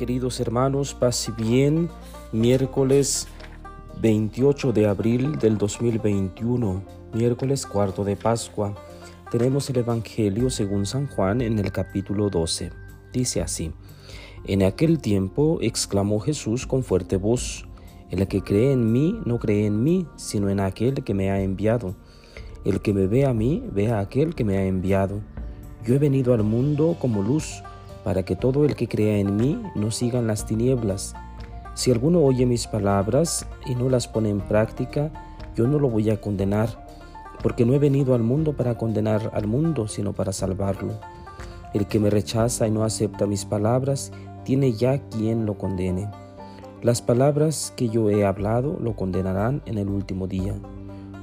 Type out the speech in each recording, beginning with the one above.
queridos hermanos, paz bien, miércoles 28 de abril del 2021, miércoles cuarto de Pascua. Tenemos el Evangelio según San Juan en el capítulo 12. Dice así, En aquel tiempo exclamó Jesús con fuerte voz, El que cree en mí no cree en mí, sino en aquel que me ha enviado. El que me ve a mí, ve a aquel que me ha enviado. Yo he venido al mundo como luz para que todo el que crea en mí no siga en las tinieblas. Si alguno oye mis palabras y no las pone en práctica, yo no lo voy a condenar, porque no he venido al mundo para condenar al mundo, sino para salvarlo. El que me rechaza y no acepta mis palabras, tiene ya quien lo condene. Las palabras que yo he hablado lo condenarán en el último día,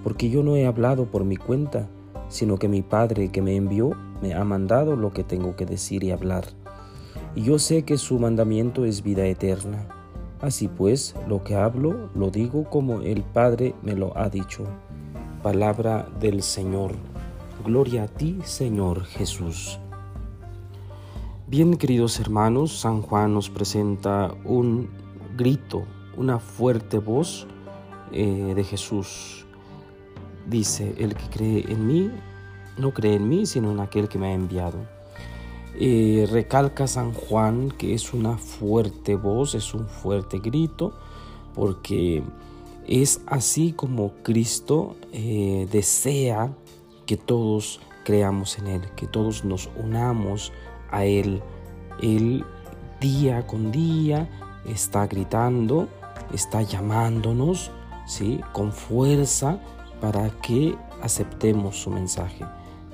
porque yo no he hablado por mi cuenta, sino que mi Padre que me envió me ha mandado lo que tengo que decir y hablar y yo sé que su mandamiento es vida eterna. Así pues, lo que hablo lo digo como el Padre me lo ha dicho. Palabra del Señor. Gloria a ti, Señor Jesús. Bien, queridos hermanos, San Juan nos presenta un grito, una fuerte voz eh, de Jesús. Dice, el que cree en mí, no cree en mí, sino en aquel que me ha enviado. Eh, recalca San Juan que es una fuerte voz, es un fuerte grito, porque es así como Cristo eh, desea que todos creamos en Él, que todos nos unamos a Él. Él día con día está gritando, está llamándonos, ¿sí? Con fuerza para que aceptemos su mensaje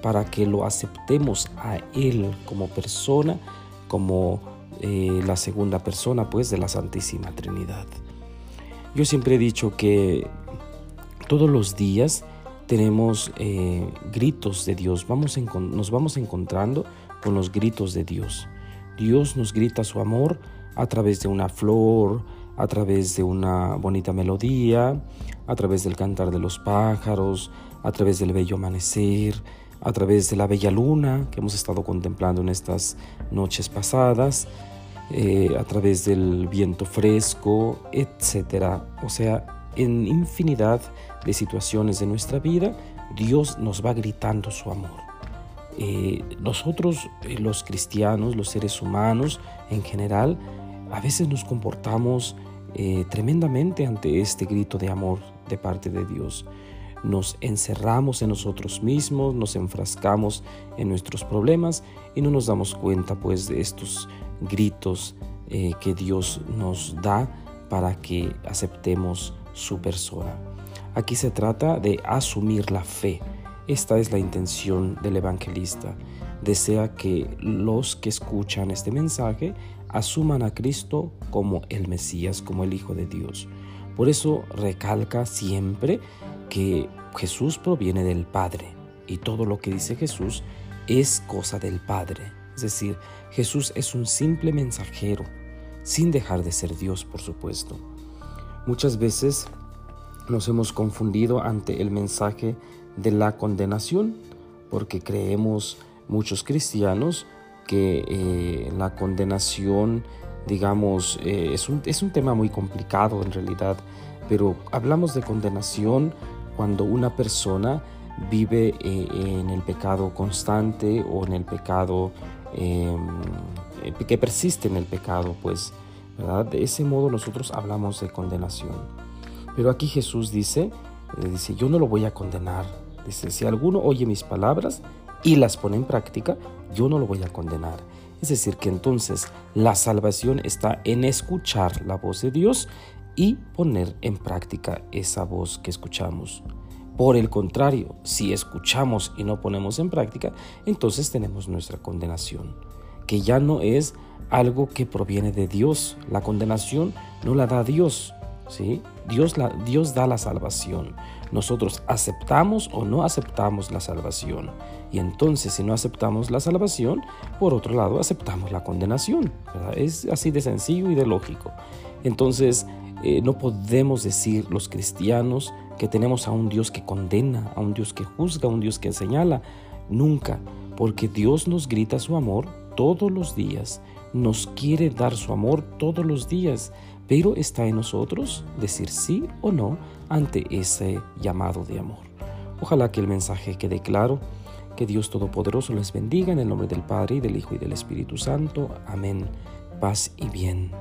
para que lo aceptemos a Él como persona, como eh, la segunda persona pues de la Santísima Trinidad. Yo siempre he dicho que todos los días tenemos eh, gritos de Dios, vamos nos vamos encontrando con los gritos de Dios. Dios nos grita su amor a través de una flor, a través de una bonita melodía, a través del cantar de los pájaros, a través del bello amanecer, a través de la bella luna que hemos estado contemplando en estas noches pasadas, eh, a través del viento fresco, etc. O sea, en infinidad de situaciones de nuestra vida, Dios nos va gritando su amor. Eh, nosotros, eh, los cristianos, los seres humanos en general, a veces nos comportamos tremendamente ante este grito de amor de parte de Dios nos encerramos en nosotros mismos, nos enfrascamos en nuestros problemas y no nos damos cuenta pues de estos gritos eh, que Dios nos da para que aceptemos su persona. Aquí se trata de asumir la fe. Esta es la intención del evangelista. Desea que los que escuchan este mensaje asuman a Cristo como el Mesías, como el Hijo de Dios. Por eso recalca siempre que Jesús proviene del Padre y todo lo que dice Jesús es cosa del Padre. Es decir, Jesús es un simple mensajero, sin dejar de ser Dios, por supuesto. Muchas veces nos hemos confundido ante el mensaje de la condenación, porque creemos muchos cristianos que eh, la condenación, digamos, eh, es, un, es un tema muy complicado en realidad, pero hablamos de condenación cuando una persona vive eh, en el pecado constante o en el pecado em, que persiste en el pecado, pues, ¿verdad? De ese modo nosotros hablamos de condenación. Pero aquí Jesús dice, eh, dice, yo no lo voy a condenar. Dice, si alguno oye mis palabras y las pone en práctica, yo no lo voy a condenar. Es decir, que entonces la salvación está en escuchar la voz de Dios y poner en práctica esa voz que escuchamos. Por el contrario, si escuchamos y no ponemos en práctica, entonces tenemos nuestra condenación, que ya no es algo que proviene de Dios. La condenación no la da Dios, ¿sí? Dios, la, Dios da la salvación. Nosotros aceptamos o no aceptamos la salvación. Y entonces si no aceptamos la salvación, por otro lado aceptamos la condenación. Es así de sencillo y de lógico. Entonces, eh, no podemos decir los cristianos que tenemos a un Dios que condena, a un Dios que juzga, a un Dios que señala. Nunca, porque Dios nos grita su amor todos los días, nos quiere dar su amor todos los días, pero está en nosotros decir sí o no ante ese llamado de amor. Ojalá que el mensaje quede claro. Que Dios Todopoderoso les bendiga en el nombre del Padre y del Hijo y del Espíritu Santo. Amén. Paz y bien.